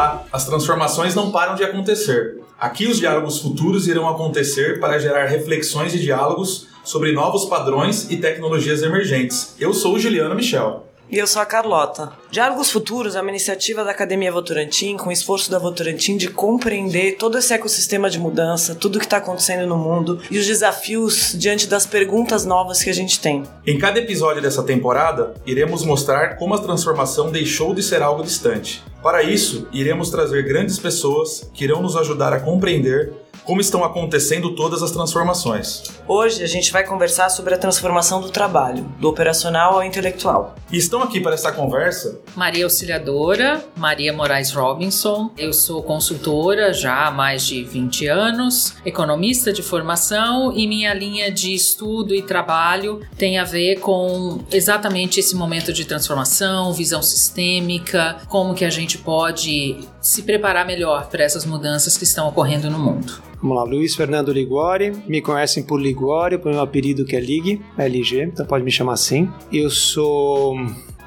Olá, as transformações não param de acontecer. Aqui os diálogos futuros irão acontecer para gerar reflexões e diálogos sobre novos padrões e tecnologias emergentes. Eu sou o Juliano Michel. E eu sou a Carlota. Diálogos Futuros é uma iniciativa da Academia Votorantim, com o esforço da Votorantim de compreender todo esse ecossistema de mudança, tudo o que está acontecendo no mundo e os desafios diante das perguntas novas que a gente tem. Em cada episódio dessa temporada, iremos mostrar como a transformação deixou de ser algo distante. Para isso, iremos trazer grandes pessoas que irão nos ajudar a compreender como estão acontecendo todas as transformações. Hoje a gente vai conversar sobre a transformação do trabalho, do operacional ao intelectual. E estão aqui para esta conversa Maria Auxiliadora, Maria Moraes Robinson. Eu sou consultora já há mais de 20 anos, economista de formação e minha linha de estudo e trabalho tem a ver com exatamente esse momento de transformação, visão sistêmica, como que a gente pode se preparar melhor para essas mudanças que estão ocorrendo no mundo. Vamos lá, Luiz Fernando Ligori, me conhecem por Ligori, por meu apelido que é Lig, LG, então pode me chamar assim. Eu sou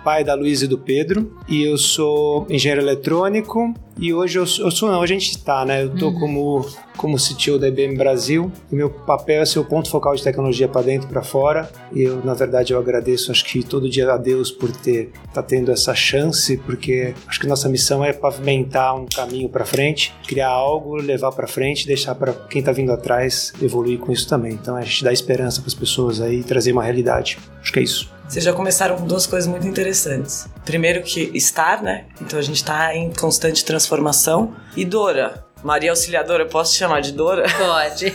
pai da Luísa e do Pedro, e eu sou engenheiro eletrônico, e hoje eu, eu sou, não, a gente está, né? Eu tô uhum. como, como CTO da IBM Brasil, o meu papel é ser o ponto focal de tecnologia para dentro e para fora, e eu, na verdade, eu agradeço, acho que todo dia a Deus por ter, tá tendo essa chance, porque acho que nossa missão é pavimentar um caminho para frente, criar algo, levar para frente, deixar para quem está vindo atrás evoluir com isso também. Então, a gente dá esperança para as pessoas aí e trazer uma realidade. Acho que é isso. Vocês já começaram com duas coisas muito interessantes. Primeiro que estar, né? Então a gente está em constante transformação. E Dora, Maria Auxiliadora, posso te chamar de Dora? Pode.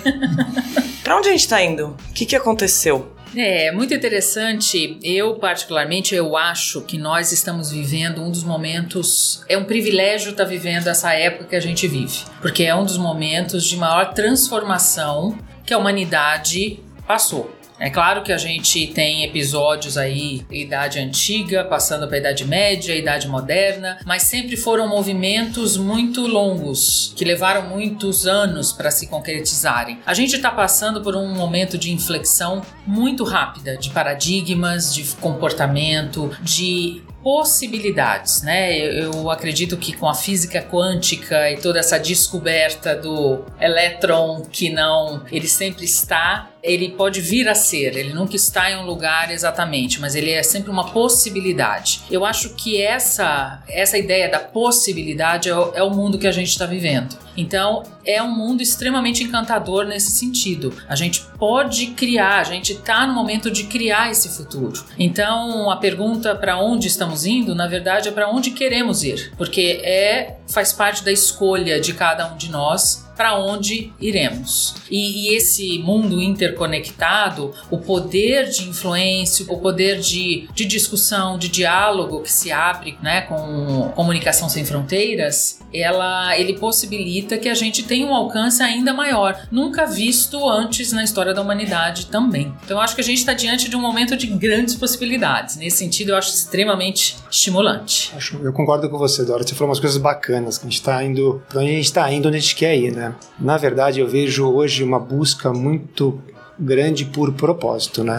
pra onde a gente tá indo? O que, que aconteceu? É, muito interessante. Eu, particularmente, eu acho que nós estamos vivendo um dos momentos. É um privilégio estar vivendo essa época que a gente vive. Porque é um dos momentos de maior transformação que a humanidade passou. É claro que a gente tem episódios aí, idade antiga, passando para idade média, idade moderna, mas sempre foram movimentos muito longos, que levaram muitos anos para se concretizarem. A gente está passando por um momento de inflexão muito rápida de paradigmas, de comportamento, de possibilidades, né? Eu, eu, acredito que com a física quântica e toda essa descoberta do elétron que não, ele sempre está ele pode vir a ser, ele nunca está em um lugar exatamente, mas ele é sempre uma possibilidade. Eu acho que essa, essa ideia da possibilidade é o, é o mundo que a gente está vivendo. Então, é um mundo extremamente encantador nesse sentido. A gente pode criar, a gente está no momento de criar esse futuro. Então, a pergunta para onde estamos indo, na verdade, é para onde queremos ir, porque é faz parte da escolha de cada um de nós para onde iremos. E, e, esse mundo interconectado, o poder de influência, o poder de, de discussão, de diálogo que se abre né, com comunicação sem fronteiras, ela, ele possibilita que a gente tenha um alcance ainda maior, nunca visto antes na história da humanidade também. Então eu acho que a gente está diante de um momento de grandes possibilidades. Nesse sentido, eu acho extremamente estimulante. Eu concordo com você, Dora. Você falou umas coisas bacanas, que a gente está indo para onde a gente está indo, onde a gente quer ir, né? Na verdade, eu vejo hoje uma busca muito grande por propósito, né?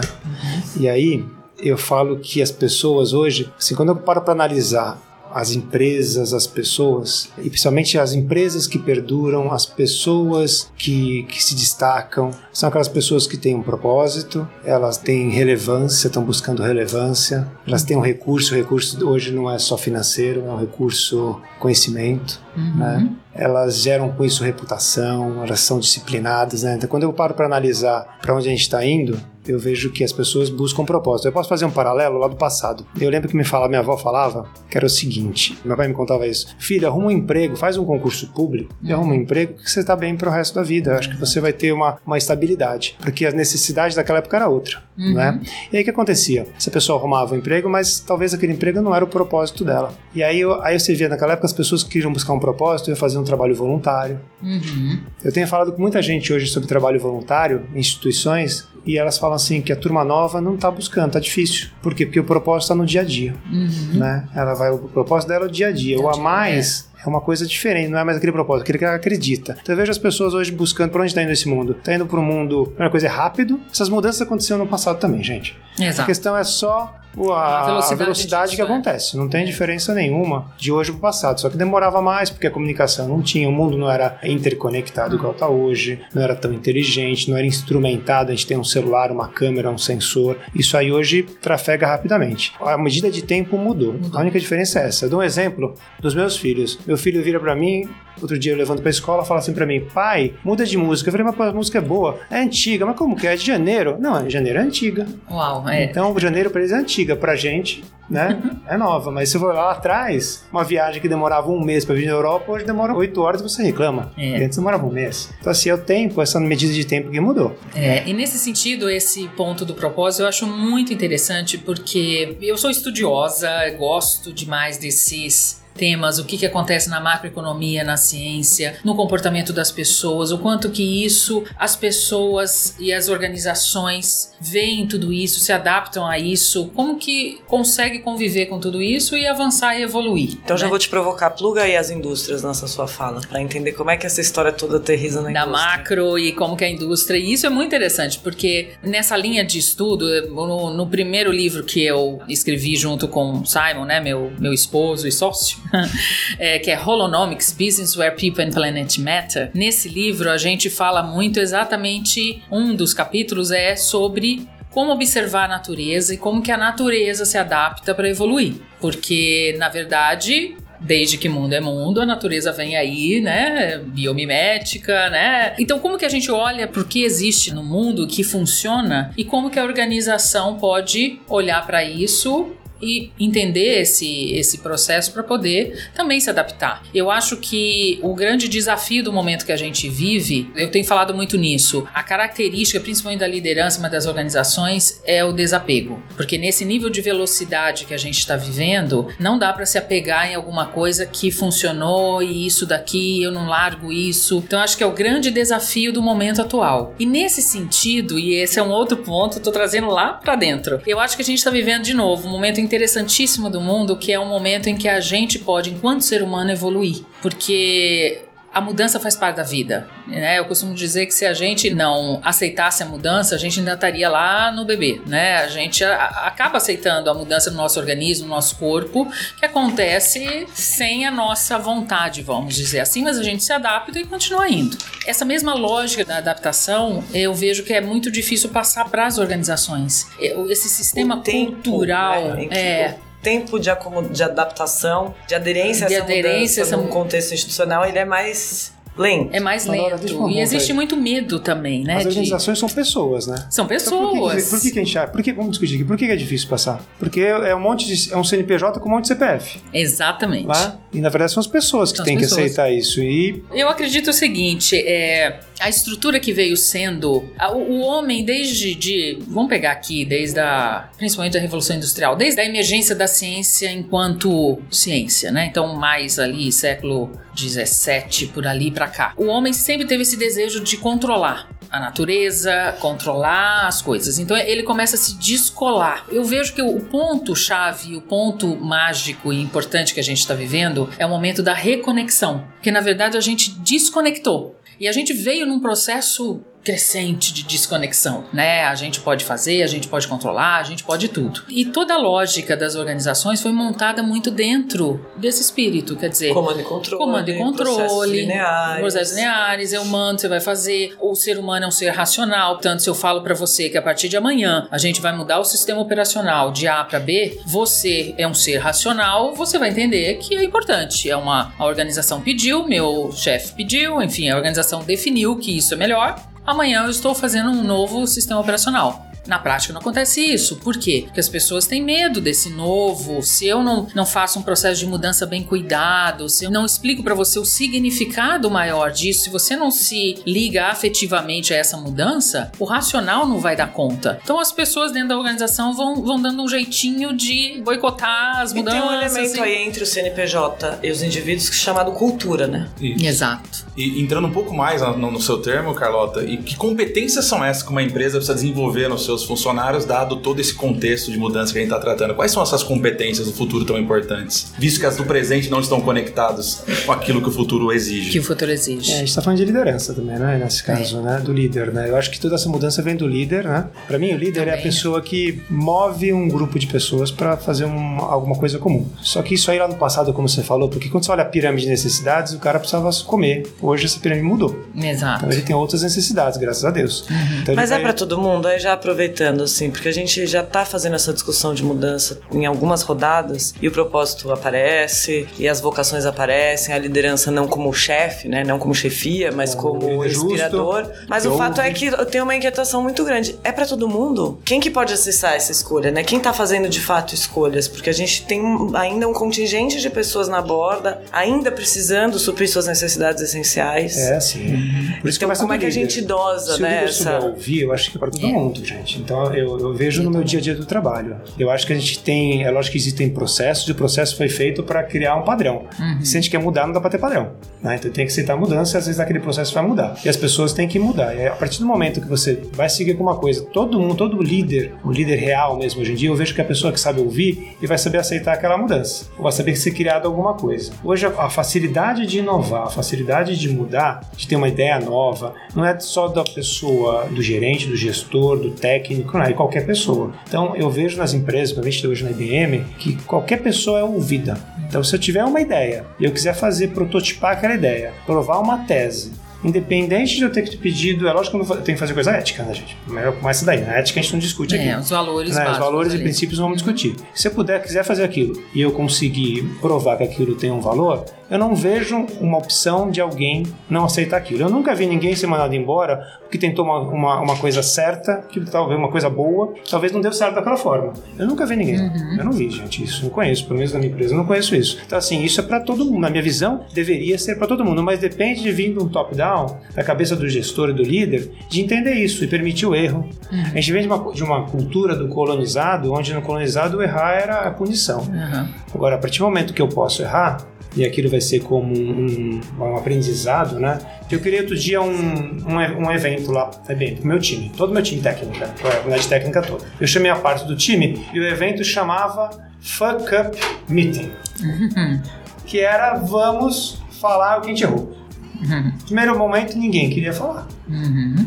E aí eu falo que as pessoas hoje, assim, quando eu paro para analisar as empresas, as pessoas, e principalmente as empresas que perduram, as pessoas que, que se destacam, são aquelas pessoas que têm um propósito, elas têm relevância, estão buscando relevância, elas têm um recurso, o recurso hoje não é só financeiro, é um recurso conhecimento, uhum. né? Elas geram com isso reputação, elas são disciplinadas, né? Então quando eu paro para analisar para onde a gente está indo, eu vejo que as pessoas buscam propósito. Eu posso fazer um paralelo lá do passado. Eu lembro que me fala, minha avó falava que era o seguinte: meu pai me contava isso. Filho, arruma um emprego, faz um concurso público e arruma um emprego que você está bem para o resto da vida. Eu acho que você vai ter uma, uma estabilidade, porque a necessidade daquela época era outra, uhum. né? E aí o que acontecia? Essa pessoa arrumava um emprego, mas talvez aquele emprego não era o propósito dela. E aí, eu, aí você via naquela época as pessoas que queriam buscar um propósito, iam fazer um trabalho voluntário. Uhum. Eu tenho falado com muita gente hoje sobre trabalho voluntário em instituições e elas falam assim que a turma nova não está buscando, está difícil. Por quê? Porque o propósito está no dia a dia, uhum. né? Ela vai, o propósito dela é o dia a dia. O a mais é. é uma coisa diferente, não é mais aquele propósito, aquele que ela acredita. Então eu vejo as pessoas hoje buscando para onde está indo esse mundo. Está indo para um mundo, a primeira coisa é rápido. Essas mudanças aconteceram no passado também, gente. Exato. A questão é só a, A velocidade velocidade que é. acontece. Não tem diferença nenhuma de hoje pro passado. Só que demorava mais porque a comunicação não tinha, o mundo não era interconectado igual tá hoje, não era tão inteligente, não era instrumentado. A gente tem um celular, uma câmera, um sensor. Isso aí hoje trafega rapidamente. A medida de tempo mudou. A única diferença é essa. Eu dou um exemplo dos meus filhos. Meu filho vira pra mim, outro dia eu levanto pra escola, fala assim pra mim: pai, muda de música. Eu falei, mas a música é boa, é antiga, mas como que é? É de janeiro? Não, é janeiro é antiga. Uau, é. Então, janeiro pra eles é antiga, pra gente, né? é nova. Mas se for lá atrás, uma viagem que demorava um mês pra vir na Europa, hoje demora oito horas e você reclama. É. Antes demorava um mês. Então, assim, é o tempo, essa medida de tempo que mudou. É, e nesse sentido, esse ponto do propósito eu acho muito interessante porque eu sou estudiosa, gosto demais desses temas, o que, que acontece na macroeconomia, na ciência, no comportamento das pessoas, o quanto que isso, as pessoas e as organizações veem tudo isso, se adaptam a isso, como que consegue conviver com tudo isso e avançar e evoluir. Então já né? vou te provocar, pluga aí as indústrias nessa sua fala, pra entender como é que essa história toda aterriza na da indústria. macro e como que a indústria. E isso é muito interessante, porque nessa linha de estudo, no, no primeiro livro que eu escrevi junto com Simon, né, meu, meu esposo e sócio, é, que é Holonomics, Business Where People and Planet Matter, nesse livro a gente fala muito exatamente, um dos capítulos é sobre como observar a natureza e como que a natureza se adapta para evoluir. Porque, na verdade, desde que mundo é mundo, a natureza vem aí, né, biomimética, né? Então, como que a gente olha para o que existe no mundo, que funciona e como que a organização pode olhar para isso e entender esse, esse processo para poder também se adaptar. Eu acho que o grande desafio do momento que a gente vive, eu tenho falado muito nisso, a característica, principalmente da liderança, mas das organizações, é o desapego. Porque nesse nível de velocidade que a gente está vivendo, não dá para se apegar em alguma coisa que funcionou e isso daqui, eu não largo isso. Então, acho que é o grande desafio do momento atual. E nesse sentido, e esse é um outro ponto, eu tô trazendo lá para dentro, eu acho que a gente está vivendo de novo um momento interessantíssimo do mundo, que é um momento em que a gente pode, enquanto ser humano, evoluir. Porque a mudança faz parte da vida. Né? Eu costumo dizer que se a gente não aceitasse a mudança, a gente ainda estaria lá no bebê. Né? A gente a- acaba aceitando a mudança no nosso organismo, no nosso corpo, que acontece sem a nossa vontade, vamos dizer assim, mas a gente se adapta e continua indo. Essa mesma lógica da adaptação, eu vejo que é muito difícil passar para as organizações. Esse sistema tempo, cultural. né, é, tempo de, de adaptação, de aderência De a essa aderência mudança essa num contexto institucional, ele é mais lento. é mais lento. E existe aí. muito medo também, né? As de- organizações são pessoas, né? São Então, por que, pessoas. que- por que, que a gente acha? Por que, vamos discutir aqui, por que, que é difícil passar? Porque é um monte de, é um CNPJ com um monte de CPF. Exatamente. Lá, e na verdade são as pessoas que São têm que pessoas. aceitar isso. E Eu acredito o seguinte, é, a estrutura que veio sendo a- o, o homem desde de, vamos pegar aqui desde a principalmente da revolução industrial, desde a emergência da ciência enquanto ciência, né? Então mais ali século 17 por ali pra cá. O homem sempre teve esse desejo de controlar a natureza, controlar as coisas. Então ele começa a se descolar. Eu vejo que o ponto chave, o ponto mágico e importante que a gente está vivendo é o momento da reconexão, porque na verdade a gente desconectou. E a gente veio num processo crescente de desconexão, né? A gente pode fazer, a gente pode controlar, a gente pode tudo. E toda a lógica das organizações foi montada muito dentro desse espírito, quer dizer, Comando e controle. Comando e processos controle, lineares. processos lineares, eu mando, você vai fazer. O ser humano é um ser racional, portanto, se eu falo pra você que a partir de amanhã a gente vai mudar o sistema operacional de A pra B, você é um ser racional, você vai entender que é importante. É uma a organização pediu, meu chefe pediu, enfim, a organização definiu que isso é melhor. Amanhã eu estou fazendo um novo sistema operacional. Na prática não acontece isso. Por quê? Porque as pessoas têm medo desse novo. Se eu não, não faço um processo de mudança bem cuidado, se eu não explico para você o significado maior disso, se você não se liga afetivamente a essa mudança, o racional não vai dar conta. Então as pessoas dentro da organização vão, vão dando um jeitinho de boicotar as E tem mudanças. um elemento e- aí entre o CNPJ e os indivíduos que é chamado cultura, né? E, Exato. e entrando um pouco mais no, no seu termo, Carlota, e que competências são essas que uma empresa precisa desenvolver nos seus funcionários, dado todo esse contexto de mudança que a gente está tratando? Quais são essas competências do futuro tão importantes? Visto que as do presente não estão conectadas com aquilo que o futuro exige. Que o futuro exige. É, a gente está falando de liderança também, né? Nesse caso, é. né? Do líder, né? Eu acho que toda essa mudança vem do líder, né? Para mim, o líder também. é a pessoa que move um grupo de pessoas para fazer um, alguma coisa comum. Só que isso aí lá no passado, como você falou, porque quando você olha a pirâmide de necessidades, o cara precisava comer. Hoje essa pirâmide mudou. Exato. Então ele tem outras necessidades, graças a Deus. Uhum. Então, Mas é vai... para todo mundo, aí já aproveitando, assim, porque a gente já tá fazendo essa discussão de mudança em algumas rodadas e o propósito aparece e as vocações aparecem, a liderança não como chefe, né? Não como chefia, mas como, como inspirador. Justo, mas o fato é que eu tenho uma inquietação muito grande. É para todo mundo? Quem que pode acessar essa escolha, né? Quem tá fazendo de fato escolhas? Porque a gente tem ainda um contingente de pessoas na borda, ainda precisando suprir suas necessidades essenciais. É, sim. Uhum. Por isso então, que como é que a gente dosa, Se né? Se essa... ouvir, eu acho que é para todo é. mundo, gente. Então eu, eu vejo no meu dia a dia do trabalho. Eu acho que a gente tem, é lógico que existem processos, e o processo foi feito para criar um padrão. Uhum. Se a gente quer mudar, não dá para ter padrão. Né? Então tem que aceitar a mudança e às vezes aquele processo vai mudar. E as pessoas têm que mudar. E a partir do momento que você vai seguir com uma coisa, todo mundo, todo líder, o líder real mesmo hoje em dia, eu vejo que é a pessoa que sabe ouvir e vai saber aceitar aquela mudança. Ou vai saber que ser criado alguma coisa. Hoje a facilidade de inovar, a facilidade de mudar, de ter uma ideia nova, não é só da pessoa, do gerente, do gestor, do técnico, não é qualquer pessoa. Então eu vejo nas empresas, principalmente hoje na IBM, que qualquer pessoa é ouvida. Então se eu tiver uma ideia e eu quiser fazer prototipar aquela ideia, provar uma tese, independente de eu ter pedido, é lógico que eu tenho que fazer coisa ética, né, gente? Começa daí, na ética a gente não discute é, aqui. os valores né? Os valores e princípios vamos discutir. Se eu puder, quiser fazer aquilo e eu conseguir provar que aquilo tem um valor, eu não vejo uma opção de alguém não aceitar aquilo. Eu nunca vi ninguém ser mandado embora porque tentou uma, uma, uma coisa certa, que talvez uma coisa boa, talvez não deu certo daquela forma. Eu nunca vi ninguém. Uhum. Eu não vi, gente, isso. Não conheço, pelo menos na minha empresa, eu não conheço isso. Então, assim, isso é para todo mundo. Na minha visão, deveria ser para todo mundo, mas depende de vir de um top-down, da cabeça do gestor e do líder, de entender isso e permitir o erro. Uhum. A gente vem de uma, de uma cultura do colonizado, onde no colonizado errar era a punição. Uhum. Agora, a partir do momento que eu posso errar, e aquilo vai ser como um, um, aprendizado, né? Eu criei outro dia um, um, um evento lá, bem, pro meu time, todo meu time técnico, né? a unidade técnica toda. Eu chamei a parte do time e o evento chamava Fuck Up Meeting, que era vamos falar o que a gente errou. Uhum. Primeiro momento ninguém queria falar. Uhum.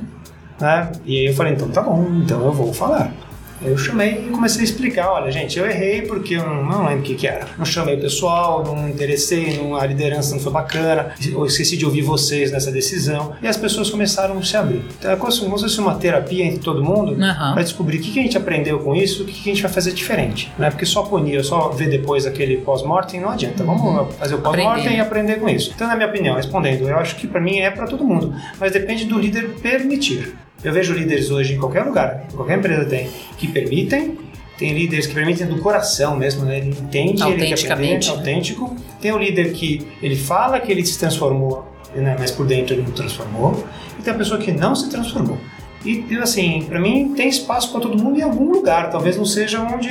Né? E aí eu falei, então tá bom, então eu vou falar. Eu chamei e comecei a explicar, olha gente, eu errei porque eu não, não lembro o que, que era. Não chamei o pessoal, não interessei, não, a liderança não foi bacana, eu esqueci de ouvir vocês nessa decisão. E as pessoas começaram a se abrir. Então é como se fosse uma terapia entre todo mundo uhum. para descobrir o que, que a gente aprendeu com isso, o que, que a gente vai fazer diferente. Não é porque só punir, só ver depois aquele pós-mortem não adianta. Vamos uhum. fazer o pós-mortem e aprender com isso. Então, na minha opinião, respondendo, eu acho que para mim é para todo mundo, mas depende do líder permitir. Eu vejo líderes hoje em qualquer lugar, qualquer empresa tem, que permitem, tem líderes que permitem do coração mesmo, né? Ele entende, ele quer aprender, autêntico. Tem o líder que ele fala que ele se transformou, né? mas por dentro ele não transformou. E tem a pessoa que não se transformou. E, assim, para mim tem espaço para todo mundo em algum lugar. Talvez não seja onde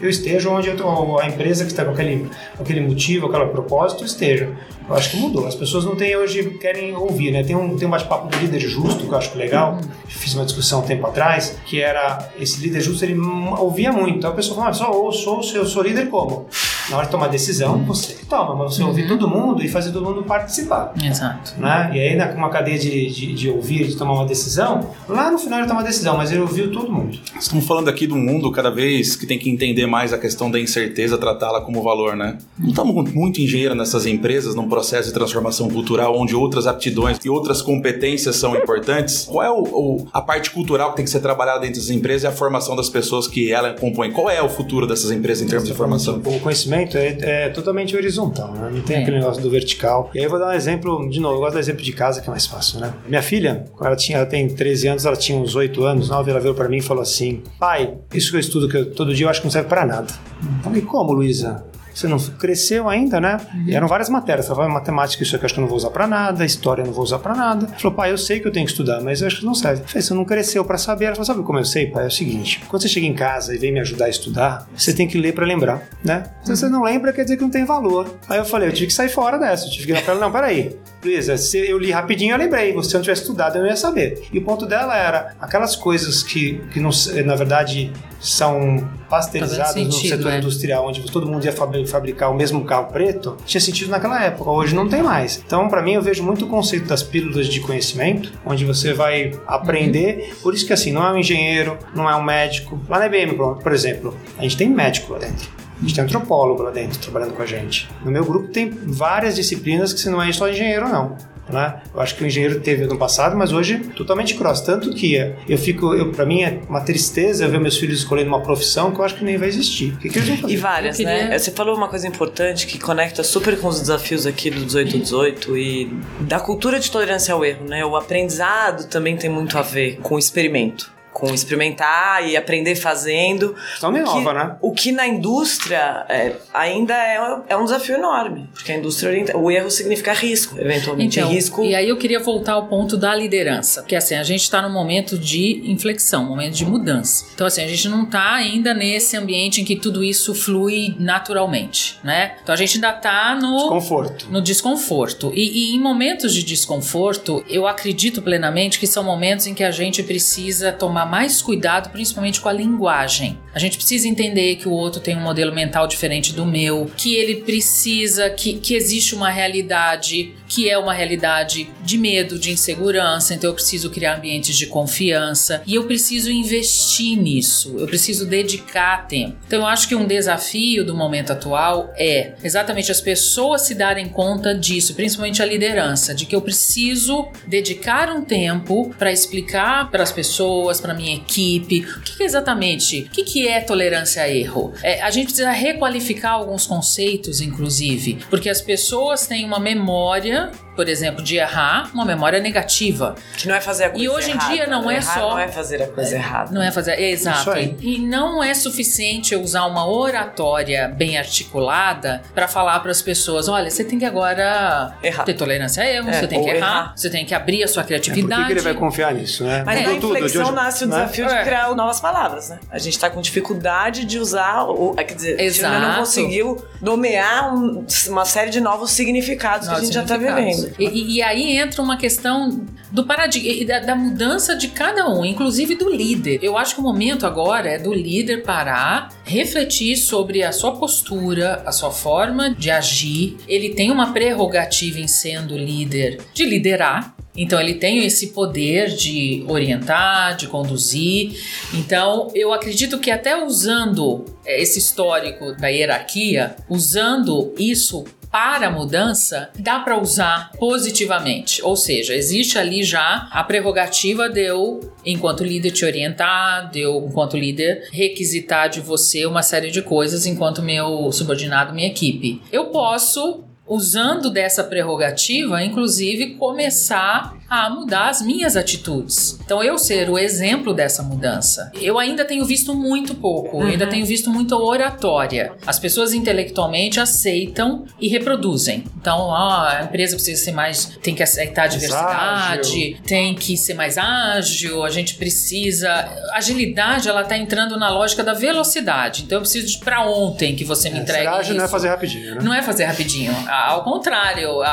eu esteja onde eu tô, a empresa que está com aquele, aquele motivo, aquele propósito esteja. Eu acho que mudou. As pessoas não têm hoje, querem ouvir, né? Tem um, tem um bate-papo do líder justo, que eu acho legal. Fiz uma discussão um tempo atrás, que era esse líder justo, ele ouvia muito. Então a pessoa falava, só eu sou, eu sou líder como? Na hora de tomar decisão, você que toma, mas você uhum. ouvir todo mundo e fazer todo mundo participar. Exato. Né? E aí, numa cadeia de, de, de, ouvir, de tomar uma decisão, lá no final ele toma uma decisão, mas ele ouviu todo mundo. Estamos falando aqui de um mundo cada vez que tem que entender mais a questão da incerteza, tratá-la como valor, né? Não estamos muito engenheiro nessas empresas, num processo de transformação cultural onde outras aptidões e outras competências são importantes. Qual é o, o, a parte cultural que tem que ser trabalhada dentro das empresas e a formação das pessoas que ela compõe? Qual é o futuro dessas empresas em termos de formação? O conhecimento é, é totalmente horizontal, né? Não tem é. aquele negócio do vertical. E aí eu vou dar um exemplo, de novo, eu gosto do exemplo de casa que é mais fácil, né? Minha filha, quando ela, tinha, ela tem 13 anos, ela tinha uns 8 anos, 9, ela veio para mim e falou assim: pai, isso que eu estudo que eu, todo dia eu acho que não serve para nada. Eu falei, como, Luísa? Você não cresceu ainda, né? E eram várias matérias. Você falava matemática, isso aqui acho que eu não vou usar pra nada, história eu não vou usar pra nada. Ele falou, pai, eu sei que eu tenho que estudar, mas eu acho que não serve. Eu falei, você não cresceu pra saber. Ela falou, sabe como eu sei, pai? É o seguinte, quando você chega em casa e vem me ajudar a estudar, você tem que ler pra lembrar, né? Se você não lembra, quer dizer que não tem valor. Aí eu falei, eu tive que sair fora dessa. Eu tive que ir pra ela, não, peraí. Luísa, se eu li rapidinho, eu lembrei. Se eu não tivesse estudado, eu não ia saber. E o ponto dela era aquelas coisas que, que não, na verdade, são pasteurizadas sentido, no setor é. industrial, onde todo mundo ia fabri- fabricar o mesmo carro preto, tinha sentido naquela época. Hoje não tem mais. Então, para mim, eu vejo muito o conceito das pílulas de conhecimento, onde você vai aprender. Por isso que, assim, não é um engenheiro, não é um médico. Lá na IBM, por por exemplo, a gente tem médico lá dentro. A gente tem antropólogo lá dentro trabalhando com a gente. No meu grupo tem várias disciplinas que você não é só engenheiro, não. Né? Eu acho que o engenheiro teve no passado, mas hoje totalmente cross. Tanto que eu fico, eu, para mim é uma tristeza ver meus filhos escolhendo uma profissão que eu acho que nem vai existir. O que, que eles vão fazer? E várias, queria- né? Você falou uma coisa importante que conecta super com os desafios aqui do 1818 e da cultura de tolerância ao erro, né? O aprendizado também tem muito a ver com o experimento. Com experimentar e aprender fazendo. Questão meio O que- nova, né? O que na indústria é, ainda é, é um desafio enorme. Porque a indústria orienta. O erro significa risco, eventualmente. Então, risco. e aí eu queria voltar ao ponto da liderança, porque assim, a gente está num momento de inflexão, momento de mudança. Então assim, a gente não está ainda nesse ambiente em que tudo isso flui naturalmente, né? Então a gente ainda está no Conforto. no desconforto. E, e em momentos de desconforto, eu acredito plenamente que são momentos em que a gente precisa tomar mais cuidado, principalmente com a linguagem. A gente precisa entender que o outro tem um modelo mental diferente do meu, que ele precisa, que, que existe uma realidade que é uma realidade de medo, de insegurança, então eu preciso criar ambientes de confiança e eu preciso investir nisso, eu preciso dedicar tempo. Então eu acho que um desafio do momento atual é exatamente as pessoas se darem conta disso, principalmente a liderança, de que eu preciso dedicar um tempo para explicar para as pessoas, para minha equipe, o que, que exatamente, o que, que é tolerância a erro. É, a gente precisa requalificar alguns conceitos, inclusive, porque as pessoas têm uma memória por exemplo, de errar, uma memória negativa. Que não é fazer a coisa E hoje em errada. dia não é Errar só- Não é fazer a coisa errada. Não é fazer. é, Exato. E não é suficiente eu usar uma oratória bem articulada para falar para as pessoas: olha, você tem que agora Errar. ter tolerância a erro, É, você tem ou que errar, errar. você tem que abrir a sua É, por que, criatividade. que ele vai confiar nisso, né? Mas Mudou na inflexão hoje- nasce o né? desafio É. de criar novas palavras, né? A gente tá com dificuldade de usar, o, é, quer dizer, a gente ainda não Exato. conseguiu nomear um- uma série de novos significados que a Novos gente já tá vivendo. E, e- aí entra uma questão do paradigma da, da mudança de cada um, inclusive do líder. Eu acho que o momento agora é do líder parar, refletir sobre a sua postura, a sua forma de agir. Ele tem uma prerrogativa em sendo líder de liderar. Então ele tem esse poder de orientar, de conduzir. Então eu acredito que até usando eh, esse histórico da hierarquia, usando isso para a mudança, dá para usar positivamente. Ou seja, existe ali já a prerrogativa de eu, enquanto líder, te orientar, de eu, enquanto líder, requisitar de você uma série de coisas enquanto meu subordinado, minha equipe. Eu posso usando dessa prerrogativa, inclusive começar a mudar as minhas atitudes. Então, eu ser o exemplo dessa mudança. Eu ainda tenho visto muito pouco, eu ainda tenho visto muita oratória. As pessoas intelectualmente aceitam e reproduzem. Então, ah, a empresa precisa ser mais. tem que aceitar a diversidade, tem que ser mais ágil, a gente precisa. Agilidade, ela tá entrando na lógica da velocidade. Então, eu preciso de pra ontem que você me É, entregue. ser ágil não é isso. fazer rapidinho, né? Não é fazer rapidinho. A- Ao contrário, a-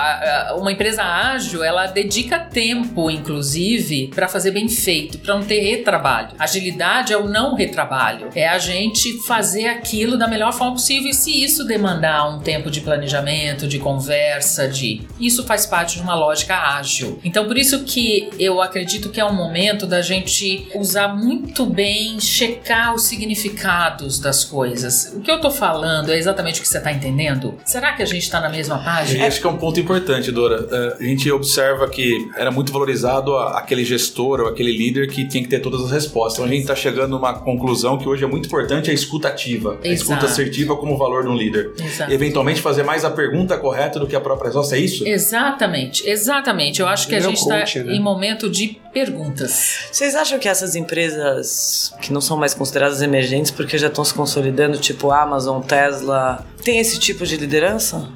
a- uma empresa ágil, ela dedica tempo, inclusive, para fazer bem feito, para não ter retrabalho. Agilidade é o não retrabalho. É a gente fazer aquilo da melhor forma possível e se isso demandar um tempo de planejamento, de conversa, de isso faz parte de uma lógica ágil. Então, por isso que eu acredito que é um momento da gente usar muito bem, checar os significados das coisas. O que eu tô falando é exatamente o que você tá entendendo? Será que a gente tá na mesma página. E acho que é um ponto importante, Dora. É, a gente observa que era muito valorizado aquele gestor ou aquele líder que tinha que ter todas as respostas. Então a gente está chegando a uma conclusão que hoje é muito importante a escuta ativa. A escuta assertiva como valor de um líder. Exato. E eventualmente fazer mais a pergunta correta do que a própria resposta, é isso? Exatamente, exatamente. Eu acho que a gente está né? em momento de perguntas. Vocês acham que essas empresas que não são mais consideradas emergentes porque já estão se consolidando, tipo Amazon, Tesla, tem esse tipo de liderança?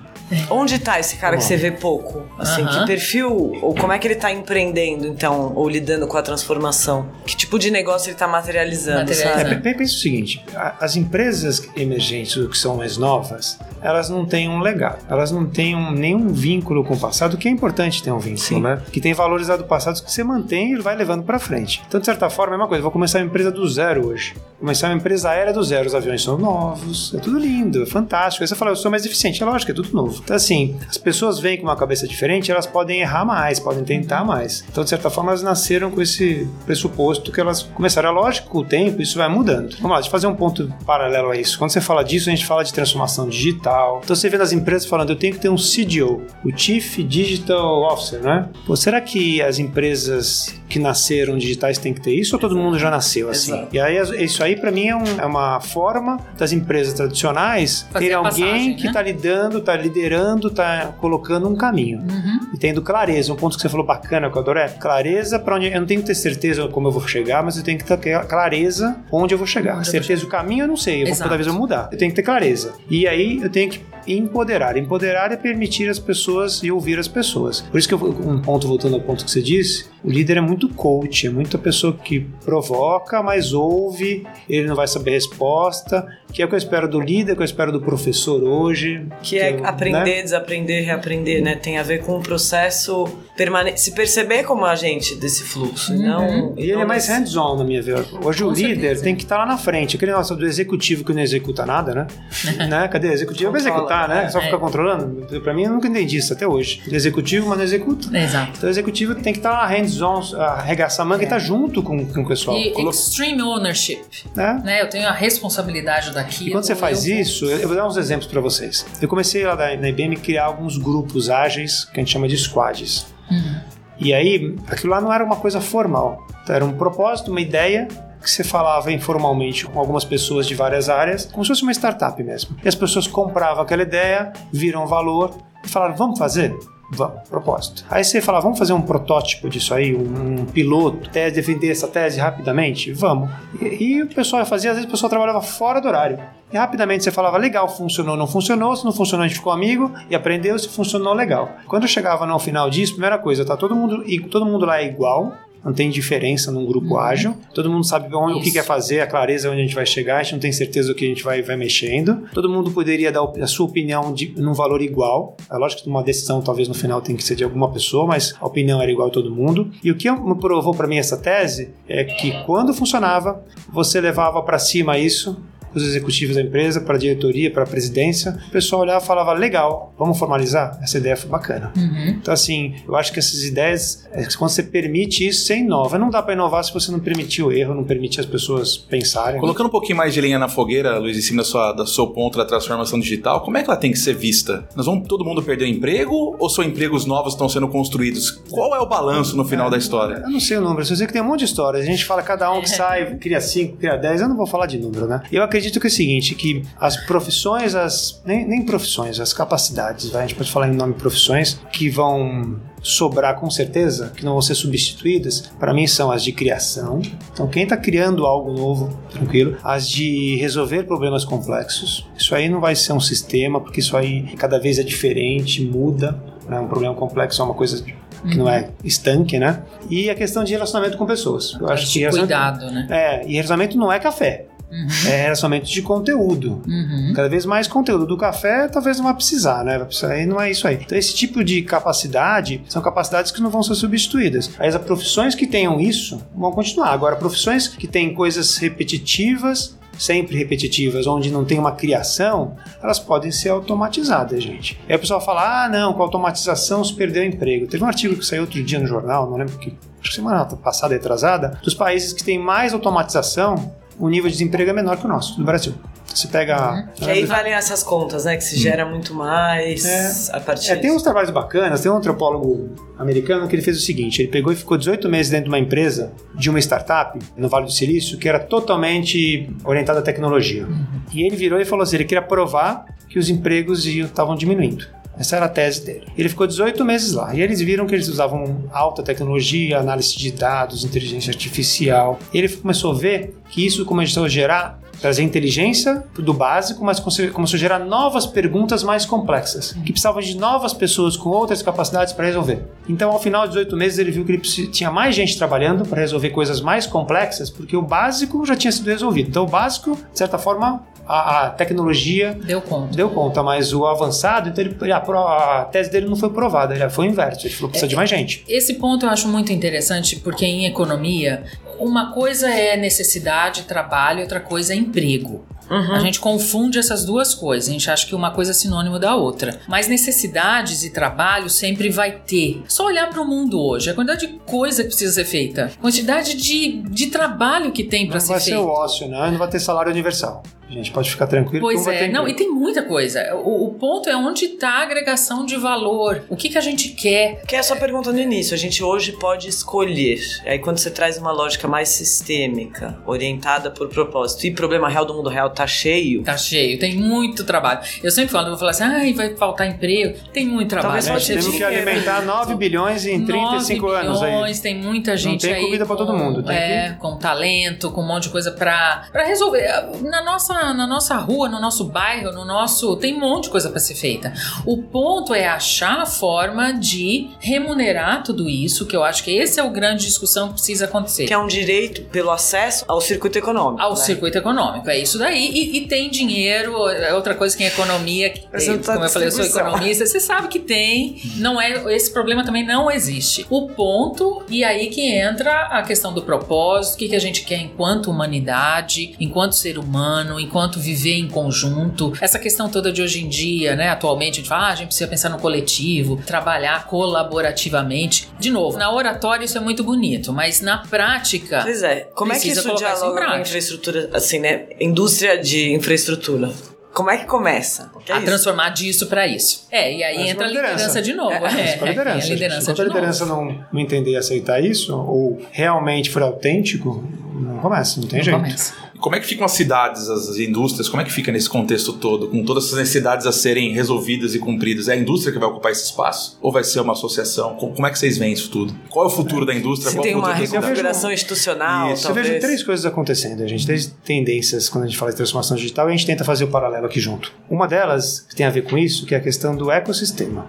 Onde está esse cara que você vê pouco? Assim, uh -huh. que perfil, ou como é que ele está empreendendo, então, ou lidando com a transformação? Que tipo de negócio ele está materializando, materializando. É, pensa o seguinte, as empresas emergentes, que são mais novas, elas não têm um legado, elas não têm um, nenhum vínculo com o passado, que é importante ter um vínculo, Sim. né? Que tem valores do passado que você mantém e vai levando para frente. Então, de certa forma, é uma coisa, vou começar uma empresa do zero hoje. Começar uma empresa aérea do zero, os aviões são novos, é tudo lindo, é fantástico. Aí você fala, eu sou mais eficiente, é lógico, é tudo novo. Então, assim, as pessoas vêm com uma cabeça diferente, elas podem errar mais, podem tentar mais. Então, de certa forma, elas nasceram com esse pressuposto que elas começaram. É lógico, com o tempo, isso vai mudando. Vamos lá, deixa eu fazer um ponto paralelo a isso. Quando você fala disso, a gente fala de transformação digital. Então, você vê nas empresas falando, eu tenho que ter um CDO, o Chief Digital Officer, né? Pô, será que as empresas que nasceram digitais têm que ter isso ou todo mundo já nasceu assim? Exato. E aí, isso aí, para mim, é, um, é, uma forma das empresas tradicionais ter alguém passagem, que está né? lidando, está liderando, está colocando um caminho uhum. e tendo clareza. Um ponto que você falou bacana que eu adoro é clareza para onde eu não tenho que ter certeza como eu vou chegar, mas eu tenho que ter clareza onde eu vou chegar. Onde certeza do caminho eu não sei, eu vou, talvez eu mudar. Eu tenho que ter clareza. E aí eu tenho que empoderar. Empoderar é permitir as pessoas e ouvir as pessoas. Por isso que eu, um ponto voltando ao ponto que você disse, o líder é muito coach, é muita pessoa que provoca, mas ouve, ele não vai saber a resposta, que é o que eu espero do líder, que eu espero do professor hoje. Que, que é eu, aprender, né? desaprender, reaprender, né? Tem a ver com o processo permanente, se perceber como agente desse fluxo, uhum. não... E ele é mais hands-on, na minha vida. Hoje com o líder certeza. tem que estar lá na frente, aquele nosso do executivo que não executa nada, né? né? Cadê? O executivo vai executar, né? Só é. ficar controlando. Pra mim, eu nunca entendi isso até hoje. Executivo, mas não executa. Exato. Então o executivo tem que estar lá hands-on, arregaçar a manga é. e estar tá junto com, com o pessoal. E Colo... extreme ownership. É? Né? Eu tenho a responsabilidade daquilo. E quando você faz eu... isso, eu vou dar uns exemplos para vocês. Eu comecei lá na IBM criar alguns grupos ágeis que a gente chama de squads. Uhum. E aí, aquilo lá não era uma coisa formal. Era um propósito, uma ideia que você falava informalmente com algumas pessoas de várias áreas, como se fosse uma startup mesmo. E as pessoas compravam aquela ideia, viram valor e falaram: vamos fazer? Vamos, propósito. Aí você fala, vamos fazer um protótipo disso aí, um, um piloto, tese, defender essa tese rapidamente? Vamos. E, e o pessoal fazia, às vezes o pessoal trabalhava fora do horário. E rapidamente você falava, legal, funcionou, não funcionou, se não funcionou a gente ficou amigo e aprendeu, se funcionou, legal. Quando chegava no final disso, primeira coisa, tá todo mundo, todo mundo lá é igual, não tem diferença num grupo uhum. ágil. Todo mundo sabe onde, o que quer fazer, a clareza onde a gente vai chegar, a gente não tem certeza do que a gente vai, vai mexendo. Todo mundo poderia dar a sua opinião de, num valor igual. É lógico que uma decisão talvez no final tem que ser de alguma pessoa, mas a opinião era igual a todo mundo. E o que me provou para mim essa tese é que quando funcionava, você levava para cima isso os executivos da empresa, para a diretoria, para a presidência, o pessoal olhava e falava: legal, vamos formalizar? Essa ideia foi bacana. Uhum. Então, assim, eu acho que essas ideias, é, quando você permite isso, você inova. Não dá para inovar se você não permitir o erro, não permitir as pessoas pensarem. Colocando um pouquinho mais de linha na fogueira, Luiz, em cima da sua, da seu ponto da transformação digital, como é que ela tem que ser vista? Nós vamos todo mundo perder o emprego ou são empregos novos estão sendo construídos? Qual é o balanço no final é, da história? Eu não sei o número, eu sei que tem um monte de histórias. A gente fala cada um que sai, cria 5, cria 10, eu não vou falar de número, né? Eu acredito acredito que é o seguinte, que as profissões, as nem, nem profissões, as capacidades, vai, a gente pode falar em nome profissões, que vão sobrar com certeza, que não vão ser substituídas, para mim são as de criação. Então, quem está criando algo novo, tranquilo. As de resolver problemas complexos. Isso aí não vai ser um sistema, porque isso aí cada vez é diferente, muda. Né? Um problema complexo é uma coisa que não é estanque, né? E a questão de relacionamento com pessoas. Eu acho que cuidado, né? É, e relacionamento não é café. Uhum. É relacionamento de conteúdo. Uhum. Cada vez mais conteúdo. Do café, talvez não vai precisar, né? Vai precisar, aí não é isso aí. Então, esse tipo de capacidade são capacidades que não vão ser substituídas. As profissões que tenham isso vão continuar. Agora, profissões que têm coisas repetitivas, sempre repetitivas, onde não tem uma criação, elas podem ser automatizadas, gente. E aí o pessoal fala: ah, não, com automatização se perdeu o emprego. Teve um artigo que saiu outro dia no jornal, não lembro que. Acho que semana passada, atrasada, dos países que têm mais automatização o nível de desemprego é menor que o nosso, no Brasil. Você pega. Que aí valem essas contas, né? Que se gera muito mais É. a partir É, tem uns trabalhos bacanas. Tem um antropólogo americano que ele fez o seguinte: ele pegou e ficou 18 meses dentro de uma empresa, de uma startup, no Vale do Silício, que era totalmente orientada à tecnologia. E ele virou e falou assim: ele queria provar que os empregos estavam diminuindo. Essa era a tese dele. Ele ficou 18 meses lá. E eles viram que eles usavam alta tecnologia, análise de dados, inteligência artificial. E ele começou a ver que isso começou a gerar trazer inteligência do básico, mas come- começou a gerar novas perguntas mais complexas, que precisavam de novas pessoas com outras capacidades para resolver. Então, ao final de 18 meses, ele viu que ele tinha mais gente trabalhando para resolver coisas mais complexas, porque o básico já tinha sido resolvido. Então, o básico, de certa forma, a, a tecnologia Deu conta. deu conta, mas o avançado, então ele, a, a tese dele não foi provada, ele foi o inverso. Ele falou: precisa de mais gente. Esse ponto eu acho muito interessante porque em economia, uma coisa é necessidade, trabalho, outra coisa é emprego. A gente confunde essas duas coisas, a gente acha que uma coisa é sinônimo da outra. Mas necessidades e trabalho sempre vai ter. Só olhar para o mundo hoje, a quantidade de coisa que precisa ser feita, quantidade de, de trabalho que tem para Não ser vai ser feito. o ócio, não, não vai ter salário universal. A gente pode ficar tranquilo. que Pois não é, não, e tem muita coisa. O, o ponto é onde está a agregação de valor. O que, que a gente quer? Que é a sua pergunta no início. A gente hoje pode escolher. Aí quando você traz uma lógica mais sistêmica, orientada por propósito, e problema real do mundo real tá cheio, Tá cheio, tem muito trabalho. Eu sempre falo, eu vou falar assim, ai, vai faltar emprego. Tem muito trabalho. Talvez ser Temos que alimentar 9 bilhões em 35 9 anos aí. bilhões, tem muita gente tem aí comida pra com, todo mundo, tem é, com talento, com um monte de coisa pra resolver. Na nossa, na nossa rua, no nosso bairro, no nosso. Tem um monte de coisa pra ser feita. O ponto é achar a forma de remunerar tudo isso, que eu acho que esse é o grande discussão que precisa acontecer. que é um direito pelo acesso ao circuito econômico. Ao né? circuito econômico, é isso daí. E, e tem dinheiro, é outra coisa que em economia, que- não tá como eu falei, eu sou economista, você sabe que tem, não é, esse problema também não existe. O ponto, e aí que entra a questão do propósito, o que, que a gente quer enquanto humanidade, enquanto ser humano, enquanto viver em conjunto. Essa questão toda de hoje em dia, né, atualmente, a gente fala, ah, a gente precisa pensar no coletivo, trabalhar colaborativamente. De novo, na oratória isso é muito bonito, mas na prática... Pois é. Como é que Precisa isso colocar isso em dialoga com infraestrutura, assim, né? Indústria de infraestrutura. Como é que começa? Que é a isso? transformar disso pra isso. É, e aí Mas entra a liderança. liderança de novo. É, É, é, liderança. é a liderança Enquanto a liderança novo. não, não entender e aceitar isso, ou realmente for autêntico, não começa, não tem Não jeito. começa. Como é que ficam as cidades, as indústrias? Como é que fica nesse contexto todo, com todas essas necessidades a serem resolvidas e cumpridas? É a indústria que vai ocupar esse espaço? Ou vai ser uma associação? Co- Como é que vocês veem isso tudo? Qual é o futuro da indústria? Se Qual é tem uma reconfiguração institucional, Isso, Eu talvez. vejo três coisas acontecendo, a gente. Três tendências quando a gente fala de transformação digital e a gente tenta fazer o paralelo aqui junto. Uma delas que tem a ver com isso, que é a questão do ecossistema.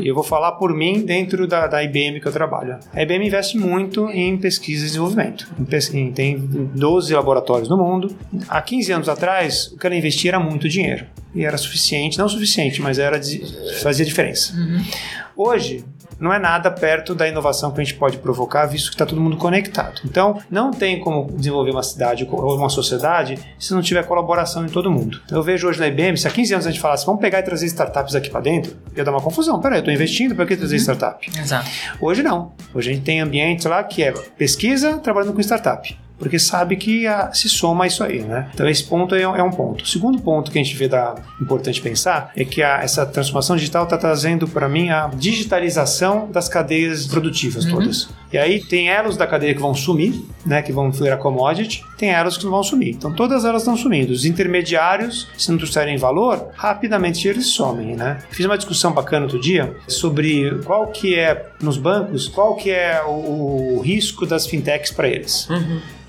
E eu vou falar por mim dentro da, da IBM que eu trabalho. A IBM investe muito em pesquisa e desenvolvimento. Tem 12 laboratórios no mundo. Há 15 anos atrás, o que ela investia era muito dinheiro. E era suficiente, não suficiente, mas era de- fazia diferença. Hoje, não é nada perto da inovação que a gente pode provocar, visto que está todo mundo conectado. Então, não tem como desenvolver uma cidade ou uma sociedade se não tiver colaboração em todo mundo. Então, eu vejo hoje na IBM, se há 15 anos a gente falasse, vamos pegar e trazer startups aqui para dentro, ia dar uma confusão. Peraí, eu estou investindo, para que trazer startup? Exato. Hoje não. Hoje a gente tem ambientes lá que é pesquisa trabalhando com startup. Porque sabe que ah, se soma isso aí, né? Então esse ponto é, é um ponto. O segundo ponto que a gente vê da importante pensar é que a- essa transformação digital está trazendo para mim a digitalização das cadeias produtivas todas. E aí tem elos da cadeia que vão sumir, né? Que vão virar commodity, tem elos que não vão sumir. Então todas elas estão sumindo. Os intermediários, se não trouxerem valor, rapidamente eles somem, né? Fiz uma discussão bacana outro dia sobre qual que é nos bancos, qual que é o, o risco das fintechs para eles.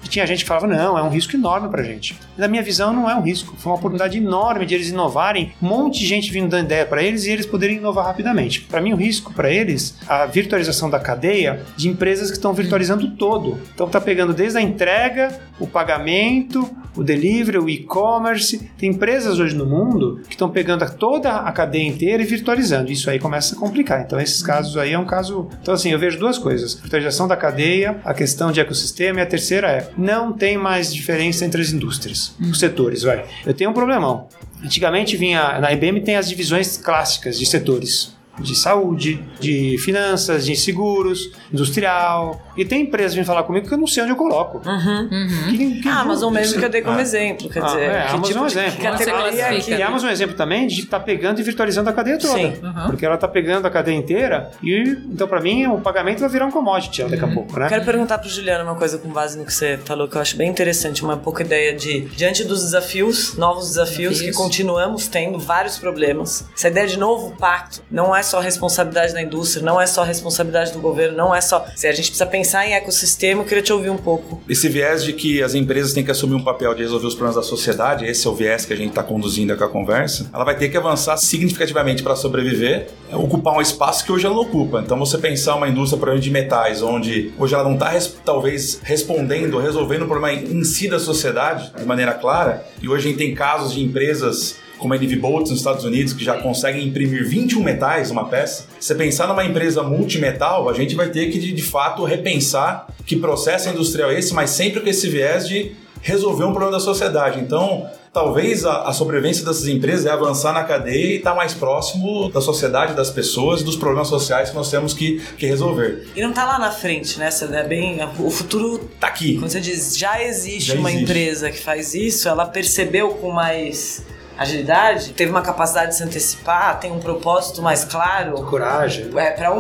E tinha gente que falava, não, é um risco enorme pra gente. Na minha visão, não é um risco. Foi uma oportunidade enorme de eles inovarem, um monte de gente vindo dando ideia para eles e eles poderem inovar rapidamente. Para mim, o risco para eles, a virtualização da cadeia de empresas que estão virtualizando todo. Então, tá pegando desde a entrega, o pagamento, o delivery, o e-commerce. Tem empresas hoje no mundo que estão pegando toda a cadeia inteira e virtualizando. Isso aí começa a complicar. Então, esses casos aí é um caso. Então, assim, eu vejo duas coisas: virtualização da cadeia, a questão de ecossistema, e a terceira é não tem mais diferença entre as indústrias, os setores, vai. Eu tenho um problemão. Antigamente vinha, na IBM tem as divisões clássicas de setores. De saúde, de finanças, de seguros, industrial. E tem empresas que vêm falar comigo que eu não sei onde eu coloco. Uhum. Que, que, A Amazon mesmo que eu dei como Ah. exemplo, quer Ah, dizer, é, que Amazon tipo é um de exemplo. que categoria que E a Amazon é um exemplo também de estar pegando e virtualizando a cadeia toda. Sim. Uhum. Porque ela está pegando a cadeia inteira e, então, para mim, o pagamento vai virar um commodity daqui a pouco, né? Quero perguntar pro Juliano uma coisa com base no que você falou, que eu acho bem interessante, uma pouca ideia de, diante dos desafios, novos desafios, Desafios. que continuamos tendo vários problemas. Essa ideia de novo pacto não é só responsabilidade da indústria, não é só responsabilidade do governo, não é só. Se a gente precisa pensar em ecossistema, eu queria te ouvir um pouco. Esse viés de que as empresas têm que assumir um papel de resolver os problemas da sociedade, esse é o viés que a gente está conduzindo aqui a conversa, ela vai ter que avançar significativamente para sobreviver, é, ocupar um espaço que hoje ela não ocupa. Então você pensar uma indústria, por exemplo, de metais, onde hoje ela não está talvez respondendo, resolvendo o problema em si da sociedade de maneira clara, e hoje a gente tem casos de empresas como a NV Bolts nos Estados Unidos, que já conseguem imprimir 21 metais uma peça. Se você pensar numa empresa multimetal, a gente vai ter que, de, de fato, repensar que processo industrial é esse, mas sempre com esse viés de resolver um problema da sociedade. Então, talvez a, a sobrevivência dessas empresas é avançar na cadeia e estar mais próximo da sociedade, das pessoas e dos problemas sociais que nós temos que, que resolver. E não tá lá na frente, né? Essa é bem. O futuro Tá aqui. Quando você diz já existe Já uma existe. empresa que faz isso, ela percebeu com mais agilidade, teve uma capacidade de se antecipar, tem um propósito mais claro. Coragem. É, para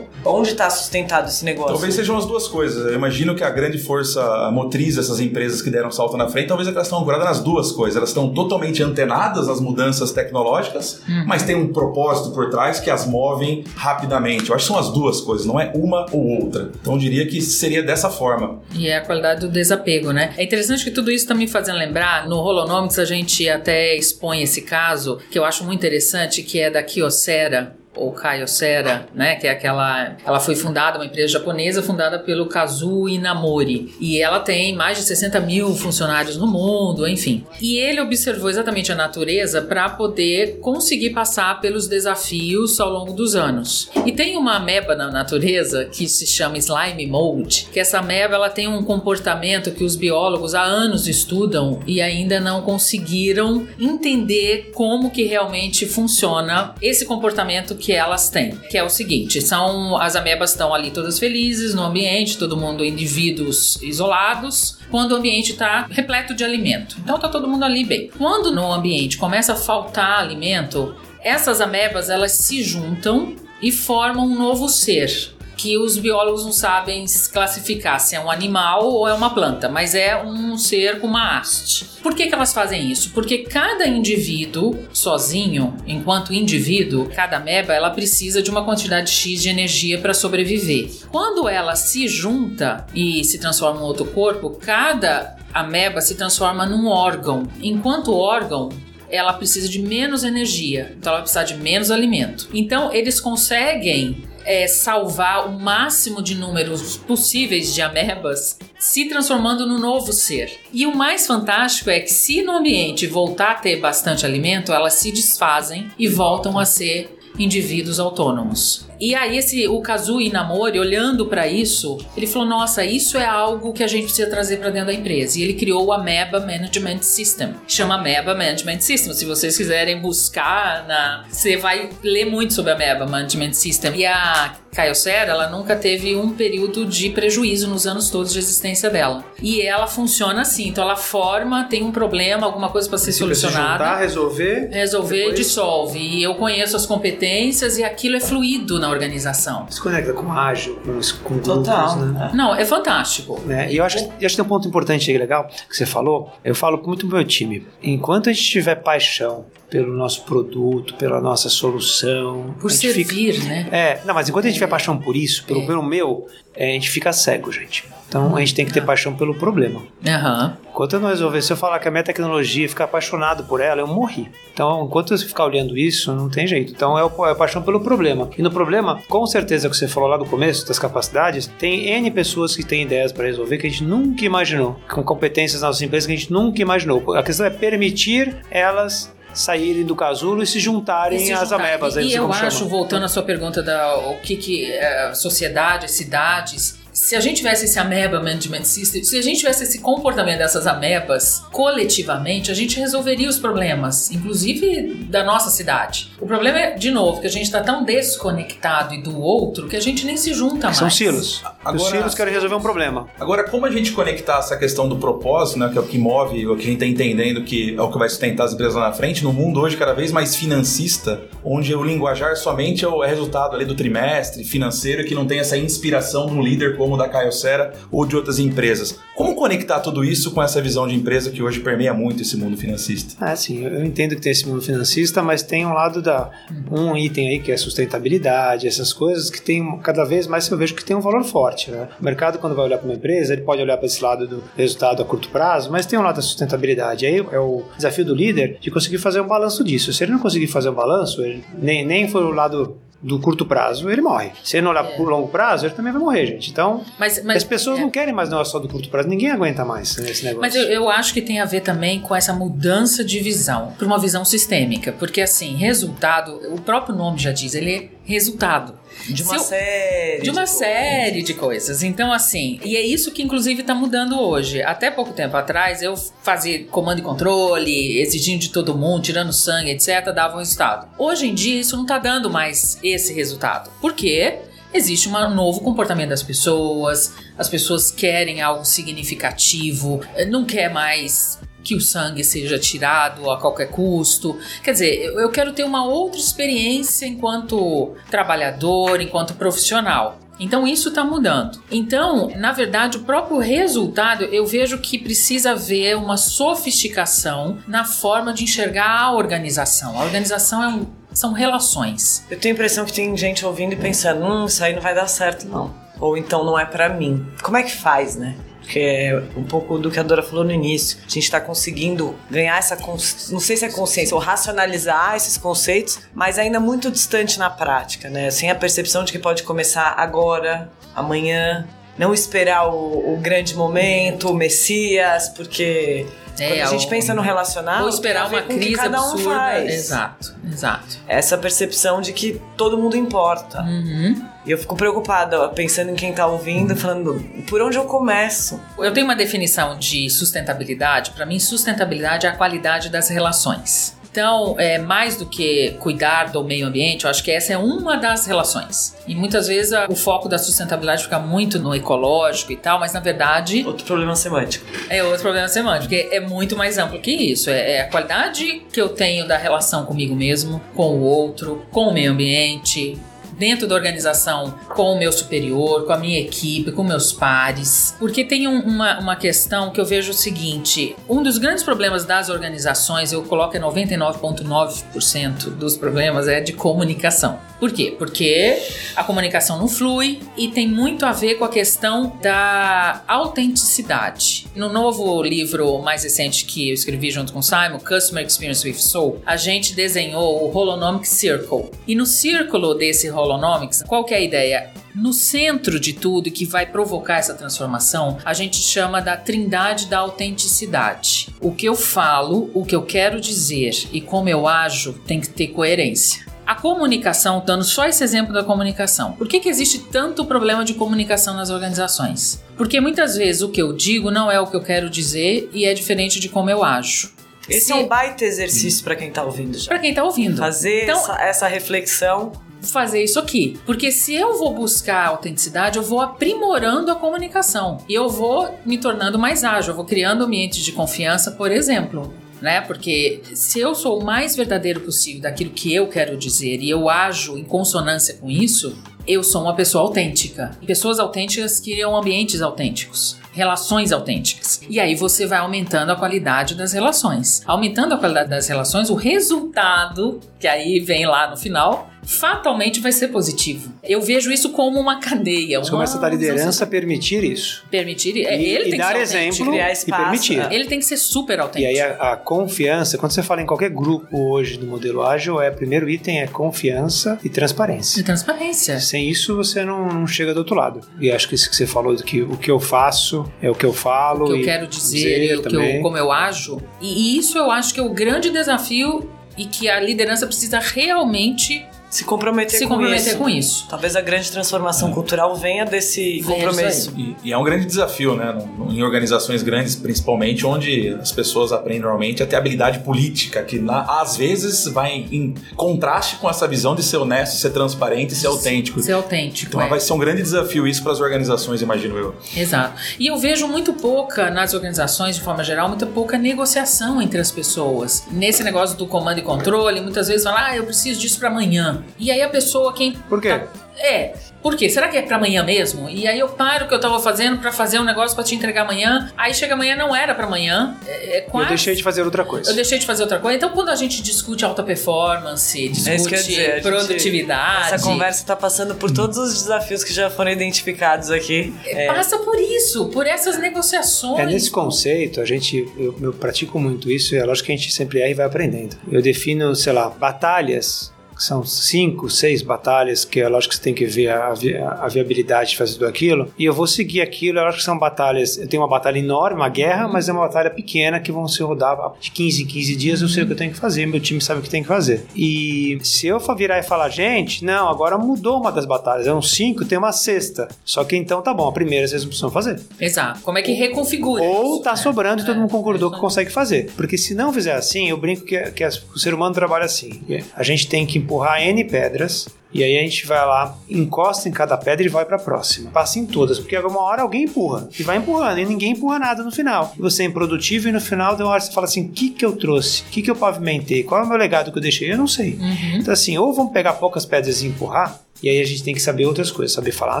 onde está sustentado esse negócio? Talvez sejam as duas coisas. Eu imagino que a grande força motriz dessas empresas que deram salto na frente, talvez é que elas estão ancoradas nas duas coisas. Elas estão totalmente antenadas nas mudanças tecnológicas, mas tem um propósito por trás que as movem rapidamente. Eu acho que são as duas coisas, não é uma ou outra. Então eu diria que seria dessa forma. E é a qualidade do desapego, né? É interessante que tudo isso tá me fazendo lembrar, no Holonomics a gente até expõe esse caso, que eu acho muito interessante, que é da Kyocera, ou Kyocera, né, que é aquela, ela foi fundada, uma empresa japonesa fundada pelo Kazuo Inamori, e ela tem mais de 60 mil funcionários no mundo, enfim. E ele observou exatamente a natureza para poder conseguir passar pelos desafios ao longo dos anos. E tem uma ameba na natureza que se chama slime mold, que essa ameba ela tem um comportamento que os biólogos há anos estudam e ainda não conseguiram entender como que realmente funciona esse comportamento que elas têm, que é o seguinte, são as amebas estão ali todas felizes no ambiente, todo mundo indivíduos isolados, quando o ambiente está repleto de alimento. Então tá todo mundo ali bem. Quando no ambiente começa a faltar alimento, essas amebas elas se juntam e formam um novo ser que os biólogos não sabem classificar se é um animal ou é uma planta, mas é um ser com uma haste. Por que, que elas fazem isso? Porque cada indivíduo, sozinho, enquanto indivíduo, cada ameba, ela precisa de uma quantidade X de energia para sobreviver. Quando ela se junta e se transforma em outro corpo, cada ameba se transforma num órgão. Enquanto órgão, ela precisa de menos energia, então ela precisa de menos alimento. Então eles conseguem é, salvar o máximo de números possíveis de amebas, se transformando no novo ser. E o mais fantástico é que, se no ambiente voltar a ter bastante alimento, elas se desfazem e voltam a ser indivíduos autônomos. E aí esse o Kazuo Inamori, olhando para isso, ele falou: "Nossa, isso é algo que a gente precisa trazer para dentro da empresa". E ele criou o Ameba Management System. Chama Ameba Management System. Se vocês quiserem buscar na, você vai ler muito sobre a Ameba Management System. E a Kyocera, ela nunca teve um período de prejuízo nos anos todos de existência dela. E ela funciona assim, então ela forma, tem um problema, alguma coisa para ser Tipo, se solucionada juntar, resolver. resolver Depois- dissolve. E eu conheço as competências e aquilo é fluido na organização. Se conecta com ágil, com, os- com grupos, Total. né? Não, é fantástico. né? E eu acho, eu acho que tem um ponto importante aí legal que você falou. Eu falo muito pro meu time. Enquanto a gente tiver paixão pelo nosso produto, pela nossa solução, Por gente fica- servir, né? É, não, mas enquanto a gente tiver paixão por isso, pelo, É. pelo meu, é, a gente fica cego, gente. Então a gente tem que ter paixão pelo problema. Aham. Enquanto eu não resolver, se eu falar que a minha tecnologia, ficar apaixonado por ela, eu morri. Então, enquanto eu ficar olhando isso, não tem jeito. Então, é, é a paixão pelo problema. E no problema, com certeza que você falou lá do começo, das capacidades, tem N pessoas que têm ideias para resolver que a gente nunca imaginou. Com competências nas nossas empresas que a gente nunca imaginou. A questão é permitir elas saírem do casulo e se juntarem E se às amebas. aí E sei eu acho, chama. voltando à sua pergunta da o que, que é, sociedade, cidades, se a gente tivesse esse ameba management system, se a gente tivesse esse comportamento dessas amebas coletivamente, a gente resolveria os problemas, inclusive da nossa cidade. O problema é, de novo, que a gente está tão desconectado e do outro que a gente nem se junta mais. São silos. Agora- Os silos querem resolver um problema. Agora, como a gente conectar essa questão do propósito, né, que é o que move, o que a gente está entendendo que é o que vai sustentar as empresas lá na frente, no mundo hoje cada vez mais financista, onde o linguajar somente é o é resultado ali do trimestre financeiro, que não tem essa inspiração de um líder como o da Caiocera ou de outras empresas. Como conectar tudo isso com essa visão de empresa que hoje permeia muito esse mundo financista? É, sim, eu entendo que tem esse mundo financista, mas tem um lado da um item aí que é sustentabilidade, essas coisas que tem cada vez mais eu vejo que tem um valor forte, né? O mercado quando vai olhar para uma empresa, ele pode olhar para esse lado do resultado a curto prazo, mas tem um lado da sustentabilidade. Aí é o desafio do líder de conseguir fazer um balanço disso. Se ele não conseguir fazer um balanço, ele nem nem for o lado do curto prazo, ele morre. Se ele não olhar para o longo prazo, ele também vai morrer, gente. Então, Mas, mas as pessoas é. não querem mais negócio só do curto prazo. Ninguém aguenta mais nesse negócio. Mas eu, eu acho que tem a ver também com essa mudança de visão para uma visão sistêmica, porque assim, resultado, o próprio nome já diz, ele é resultado. De uma eu- série. De uma coisas. série de coisas. Então, assim, e é isso que inclusive está mudando hoje. Até pouco tempo atrás, eu fazia comando e controle, exigindo de todo mundo, tirando sangue, etc., dava um resultado. Hoje em dia, isso não está dando mais esse resultado. Por quê? Existe um novo comportamento das pessoas, as pessoas querem algo significativo, não quer mais que o sangue seja tirado a qualquer custo. Quer dizer, eu quero ter uma outra experiência enquanto trabalhador, enquanto profissional. Então isso está mudando. Então, na verdade, o próprio resultado eu vejo que precisa haver uma sofisticação na forma de enxergar a organização. A organização é um- são relações. Eu tenho a impressão que tem gente ouvindo e pensando, hum, isso aí não vai dar certo, não. Ou então não é pra mim. Como é que faz, né? Porque é um pouco do que a Dora falou no início. A gente tá conseguindo ganhar essa. cons- Não sei se é consciência ou racionalizar esses conceitos, mas ainda muito distante na prática, né? Sem a percepção de que pode começar agora, amanhã. Não esperar o, o grande momento, o Messias, porque É, quando a gente pensa no relacional. Ou esperar ver uma crise cada um absurda. faz. Exato, exato. Essa percepção de que todo mundo importa. Uhum. E eu fico preocupada, pensando em quem tá ouvindo, falando, por onde eu começo? Eu tenho uma definição de sustentabilidade. Para mim, sustentabilidade é a qualidade das relações. Então, é mais do que cuidar do meio ambiente, eu acho que essa é uma das relações. E muitas vezes a- o foco da sustentabilidade fica muito no ecológico e tal, mas na verdade Outro problema semântico. é outro problema semântico, porque é muito mais amplo que isso. É, é a qualidade que eu tenho da relação comigo mesmo, com o outro, com o meio ambiente, dentro da organização, com o meu superior, com a minha equipe, com meus pares. Porque tem um- uma, uma questão que eu vejo o seguinte: um dos grandes problemas das organizações, eu coloco é 99,9% dos problemas é de comunicação. Por quê? Porque a comunicação não flui e tem muito a ver com a questão da autenticidade. No novo livro mais recente que eu escrevi junto com o Simon, Customer Experience with Soul, a gente desenhou o Holonomic Circle. E no círculo desse Holonomics, qual que é a ideia? No centro de tudo que vai provocar essa transformação, a gente chama da trindade da autenticidade. O que eu falo, o que eu quero dizer e como eu ajo tem que ter coerência. A comunicação, dando só esse exemplo da comunicação. Por que, que existe tanto problema de comunicação nas organizações? Porque muitas vezes o que eu digo não é o que eu quero dizer e é diferente de como eu ajo. Esse Se- é um baita exercício pra quem tá ouvindo já. Para quem tá ouvindo. Fazer Então- essa, essa reflexão. Fazer isso aqui. Porque se eu vou buscar autenticidade, eu vou aprimorando a comunicação. E eu vou me tornando mais ágil, eu vou criando ambientes de confiança, por exemplo. Né? Porque se eu sou o mais verdadeiro possível daquilo que eu quero dizer e eu ajo em consonância com isso, eu sou uma pessoa autêntica. E pessoas autênticas criam ambientes autênticos, relações autênticas. E aí você vai aumentando a qualidade das relações. Aumentando a qualidade das relações, o resultado, que aí vem lá no final, fatalmente vai ser positivo. Eu vejo isso como uma cadeia. Você uma- começa a dar liderança a permitir isso. Permitir. é, E- ele e tem dar que ser autêntico. exemplo. criar e espaço, permitir. é. Ele tem que ser super E autêntico. aí a, a confiança, quando você fala em qualquer grupo hoje do modelo ágil, é primeiro item é confiança e transparência. transparência. Sem isso você não, não chega do outro lado. E acho que isso que você falou do que o que eu faço é o que eu falo. o que eu e quero dizer, e o que também. eu, como eu ajo. E, e isso eu acho que é o grande desafio e que a liderança precisa realmente se comprometer, se com, comprometer isso. com isso. Talvez a grande transformação cultural venha desse Venha compromisso. E, e é um grande desafio, né? Em organizações grandes, principalmente, onde as pessoas aprendem normalmente a ter habilidade política, que na- às vezes vai em contraste com essa visão de ser honesto, ser transparente e ser autêntico. Ser autêntico. Então é. vai ser um grande desafio isso para as organizações, imagino eu. Exato. E eu vejo muito pouca, nas organizações de forma geral, muito pouca negociação entre as pessoas. Nesse negócio do comando e controle, muitas vezes fala, ah, eu preciso disso pra amanhã. E aí a pessoa, quem. Por quê? tá- É. Por quê? Será que é pra amanhã mesmo? E aí eu paro o que eu tava fazendo pra fazer um negócio pra te entregar amanhã. Aí chega amanhã, não era pra amanhã. É, é quase. eu deixei de fazer outra coisa. Eu deixei de fazer outra coisa. Então, quando a gente discute alta performance, É isso que eu ia discute dizer, a gente- produtividade. Essa conversa está passando por todos os desafios que já foram identificados aqui. É, Passa por isso, por essas negociações. É nesse conceito, a gente, eu, eu pratico muito isso e é lógico que a gente sempre é e vai aprendendo. Eu defino, sei lá, batalhas, são cinco, seis batalhas, que é lógico que você tem que ver a, vi- a viabilidade de fazer tudo aquilo, e eu vou seguir aquilo, eu acho que são batalhas, eu tenho uma batalha enorme, uma guerra, mas é uma batalha pequena que vão se rodar de 15 em 15 dias, eu sei o que eu tenho que fazer, meu time sabe o que tem que fazer. E se eu for virar e falar, gente, não, agora mudou uma das batalhas, é um cinco, tem uma sexta, só que então tá bom, a primeira vocês não precisam fazer. Exato. Como é que reconfigura? Ou isso, tá né? sobrando e todo mundo concordou É, que consegue fazer. Porque se não fizer assim, eu brinco que, que as- o ser humano trabalha assim. A gente tem que empurrar N pedras. E aí a gente vai lá, encosta em cada pedra e vai pra próxima. Passa em todas, porque uma hora alguém empurra. E vai empurrando, e ninguém empurra nada no final. E você é improdutivo e no final tem uma hora você fala assim: o que, que eu trouxe? O que, que eu pavimentei? Qual é o meu legado que eu deixei? Eu não sei. Uhum. Então, assim, ou vamos pegar poucas pedras e empurrar, e aí a gente tem que saber outras coisas, saber falar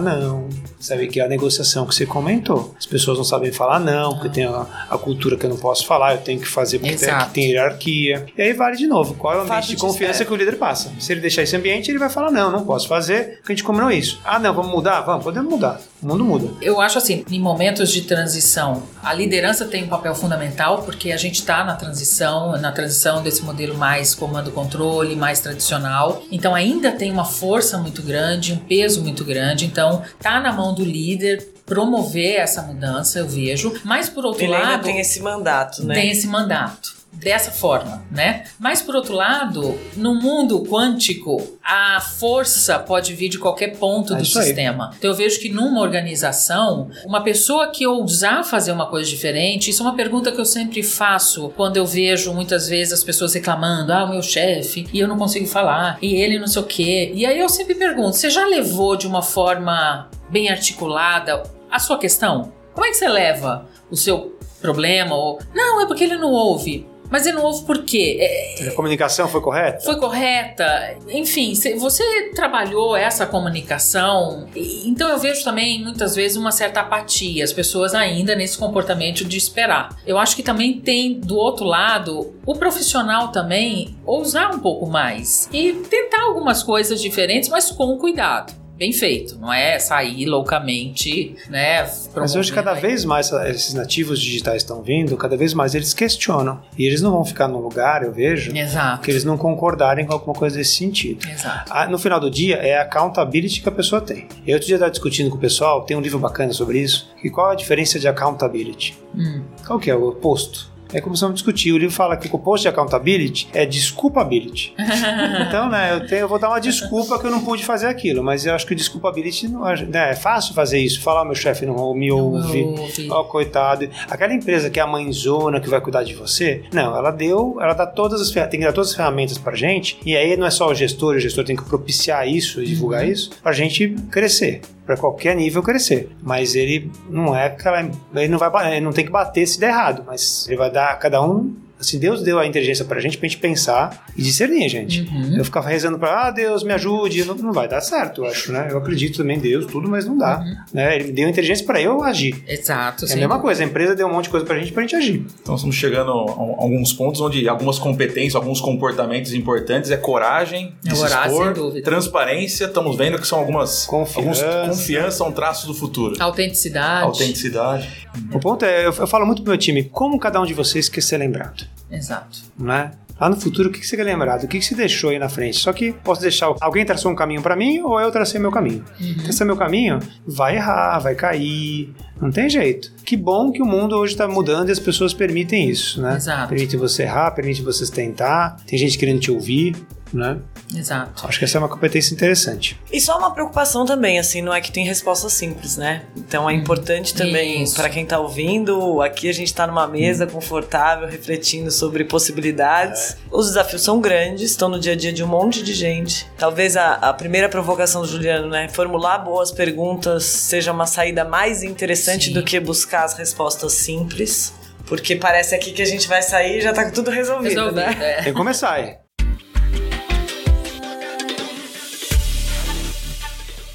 não, saber que é a negociação que você comentou. As pessoas não sabem falar não, porque tem a, a cultura que eu não posso falar, eu tenho que fazer porque tem, aqui tem hierarquia. E aí vale de novo, qual é o Fato ambiente de de- confiança é. que o líder passa. Se ele deixar esse ambiente, ele vai falar não, não posso fazer, porque a gente combinou isso. Ah, não, vamos mudar? Vamos, podemos mudar. O mundo muda. Eu acho assim, em momentos de transição, a liderança tem um papel fundamental porque a gente está na transição, na transição desse modelo mais comando-controle, mais tradicional. Então ainda tem uma força muito grande, um peso muito grande. Então tá na mão do líder promover essa mudança, eu vejo. Mas por outro ele lado, tem esse mandato, né? tem esse mandato. Dessa forma, né? Mas por outro lado, no mundo quântico, a força pode vir de qualquer ponto É do isso aí. sistema. Então eu vejo que numa organização, uma pessoa que ousar fazer uma coisa diferente, isso é uma pergunta que eu sempre faço quando eu vejo muitas vezes as pessoas reclamando: ah, o meu chefe, e eu não consigo falar, e ele não sei o quê. E aí eu sempre pergunto: você já levou de uma forma bem articulada a sua questão? Como é que você leva o seu problema? Ou, não, é porque ele não ouve. Mas não ouve por quê? É, A comunicação foi correta? foi correta? Enfim, cê- você trabalhou essa comunicação, então eu vejo também muitas vezes uma certa apatia, as pessoas ainda nesse comportamento de esperar. Eu acho que também tem do outro lado o profissional também ousar um pouco mais e tentar algumas coisas diferentes, mas com cuidado. Bem feito, não é sair loucamente, né? Mas hoje, cada vez mais esses nativos digitais estão vindo, cada vez mais eles questionam. E eles não vão ficar num lugar, eu vejo, Exato. que eles não concordarem com alguma coisa desse sentido. Exato. Ah, No final do dia, é a accountability que a pessoa tem. Eu outro dia estava discutindo com o pessoal, tem um livro bacana sobre isso, e qual a diferença de accountability? Hum. Qual que é o oposto? Aí começamos a discutir. O livro fala que o oposto de accountability é desculpability. então, né, eu, tenho, eu vou dar uma desculpa que eu não pude fazer aquilo, mas eu acho que desculpability não é, né, é fácil fazer isso. Falar, meu chefe não me ouve, ó, coitado. Aquela empresa que é a mãezona que vai cuidar de você, não, ela deu, ela dá todas as tem que dar todas as ferramentas pra gente, e aí não é só o gestor, o gestor tem que propiciar isso e divulgar isso pra gente crescer. Pra qualquer nível crescer. Mas ele não é aquela. Ele não vai ele não tem que bater se der errado, mas ele vai dar cada um. Assim, Deus deu a inteligência pra gente, pra gente pensar e discernir, gente. Uhum. Eu ficava rezando pra, ah, Deus, me ajude. Não, não vai dar certo, eu acho, né? Eu acredito também em Deus, tudo, mas não dá. Né? Ele deu a inteligência pra eu agir. Exato. É a sem mesma coisa, a empresa deu um monte de coisa pra gente pra gente agir. Então estamos chegando a a alguns pontos onde algumas competências, alguns comportamentos importantes é coragem, É expor, sem dúvida. transparência, estamos vendo que são algumas Confiança. alguns confiança são traços do futuro. Autenticidade. Autenticidade. O ponto é, eu, eu falo muito pro meu time, como cada um de vocês quer ser lembrado, Exato. né? Lá no futuro, o que você quer lembrado? O que você deixou aí na frente? Só que posso deixar alguém traçou um caminho pra mim ou eu tracei meu caminho. Uhum. Traçar meu caminho, vai errar, vai cair, Não tem jeito. Que bom que o mundo hoje está mudando e as pessoas permitem isso, né? Exato. Permite você errar, permite você tentar. Tem gente querendo te ouvir, né? Exato. Acho que essa é uma competência interessante. E só uma preocupação também, assim, não é que tem resposta simples, né? Então é importante também, para quem tá ouvindo, aqui a gente tá numa mesa confortável, refletindo sobre possibilidades. Os desafios são grandes, estão no dia a dia de um monte de gente. Talvez a, a primeira provocação do Juliano, né? Formular boas perguntas seja uma saída mais interessante Sim. do que buscar as respostas simples. Porque parece aqui que a gente vai sair e já tá tudo resolvido, Resolvido, né? é. Tem que começar aí.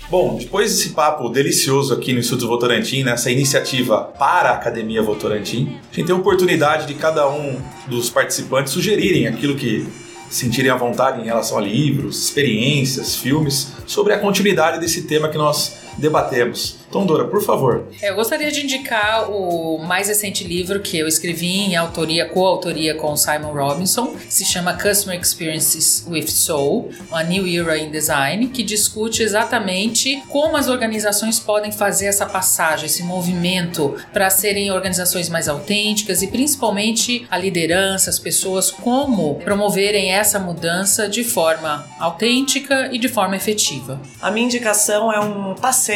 Bom, depois desse papo delicioso aqui no Instituto Votorantim, nessa iniciativa para a Academia Votorantim, a gente tem a oportunidade de cada um dos participantes sugerirem aquilo que sentirem à vontade em relação a livros, experiências, filmes, sobre a continuidade desse tema que nós debatemos. Então, Dora, por favor. Eu gostaria de indicar o mais recente livro que eu escrevi em autoria, coautoria com Simon Robinson, que se chama Customer Experiences with Soul, A New Era in Design, que discute exatamente como as organizações podem fazer essa passagem, esse movimento para serem organizações mais autênticas e principalmente a liderança, as pessoas, como promoverem essa mudança de forma autêntica e de forma efetiva. A minha indicação é um passeio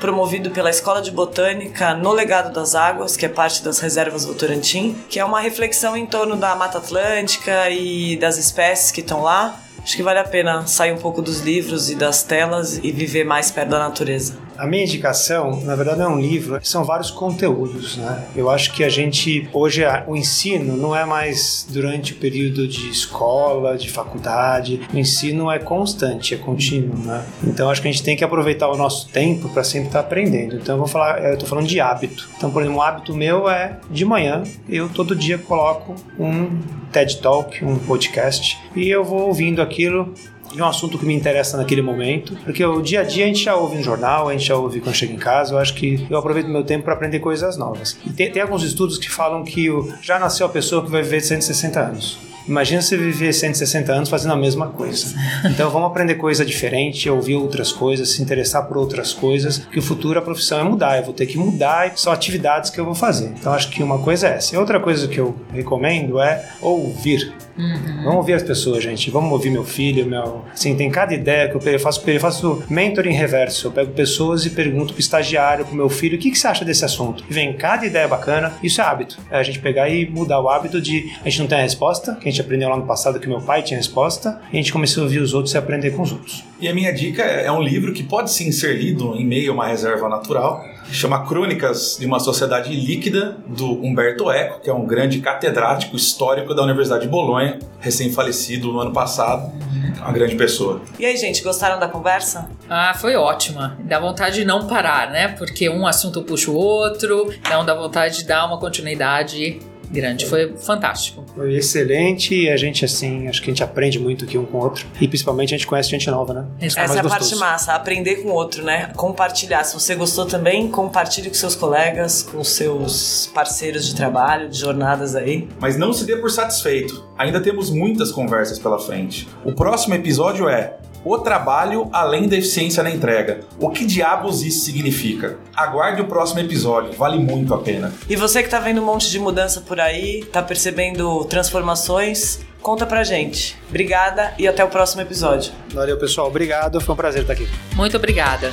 promovido pela Escola de Botânica no Legado das Águas, que é parte das reservas Votorantim, que é uma reflexão em torno da Mata Atlântica e das espécies que estão lá. Acho que vale a pena sair um pouco dos livros e das telas e viver mais perto da natureza. A minha indicação, na verdade, não é um livro, são vários conteúdos, né? Eu acho que a gente, hoje, o ensino não é mais durante o período de escola, de faculdade. O ensino é constante, é contínuo, né? Então, acho que a gente tem que aproveitar o nosso tempo para sempre estar aprendendo. Então, eu vou falar, eu tô falando de hábito. Então, por exemplo, um hábito meu é, de manhã, eu todo dia coloco um TED Talk, um podcast, e eu vou ouvindo aquilo de um assunto que me interessa naquele momento, porque o dia a dia a gente já ouve no jornal, a gente já ouve quando chega em casa, eu acho que eu aproveito meu tempo para aprender coisas novas. E tem, tem alguns estudos que falam que já nasceu a pessoa que vai viver 160 anos. Imagina você viver 160 anos fazendo a mesma coisa. Então vamos aprender coisa diferente, ouvir outras coisas, se interessar por outras coisas, que o futuro a profissão é mudar, eu vou ter que mudar e são atividades que eu vou fazer. Então acho que uma coisa é essa. E outra coisa que eu recomendo é ouvir. Vamos ouvir as pessoas, gente. Vamos ouvir meu filho, meu. Assim, tem cada ideia que. Eu faço, eu faço mentoring reverso. Eu pego pessoas e pergunto pro estagiário, pro meu filho, o que, que você acha desse assunto? E vem cada ideia bacana. Isso é hábito. É a gente pegar e mudar o hábito de a gente não tem a resposta, que a gente aprendeu lá no passado que meu pai tinha resposta, e a gente começou a ouvir os outros e aprender com os outros. E a minha dica é um livro que pode sim ser lido em meio a uma reserva natural. Chama Crônicas de uma Sociedade Líquida, do Humberto Eco, que é um grande catedrático histórico da Universidade de Bolonha, recém-falecido no ano passado. Uma grande pessoa. E aí, gente, gostaram da conversa? Ah, foi ótima. Dá vontade de não parar, né? Porque um assunto puxa o outro, então dá vontade de dar uma continuidade grande. Foi fantástico. Foi excelente e a gente, assim, acho que a gente aprende muito aqui um com o outro. E principalmente a gente conhece gente nova, né? Essa é a parte gostoso. massa, aprender com o outro, né? Compartilhar. Se você gostou também, compartilhe com seus colegas, com seus parceiros de trabalho, de jornadas aí. Mas não se dê por satisfeito. Ainda temos muitas conversas pela frente. O próximo episódio é O trabalho além da eficiência na entrega. O que diabos isso significa? Aguarde o próximo episódio, vale muito a pena. E você que tá vendo um monte de mudança por aí, tá percebendo transformações, conta pra gente. Obrigada e até o próximo episódio. Valeu, pessoal. Obrigado. Foi um prazer estar aqui. Muito obrigada.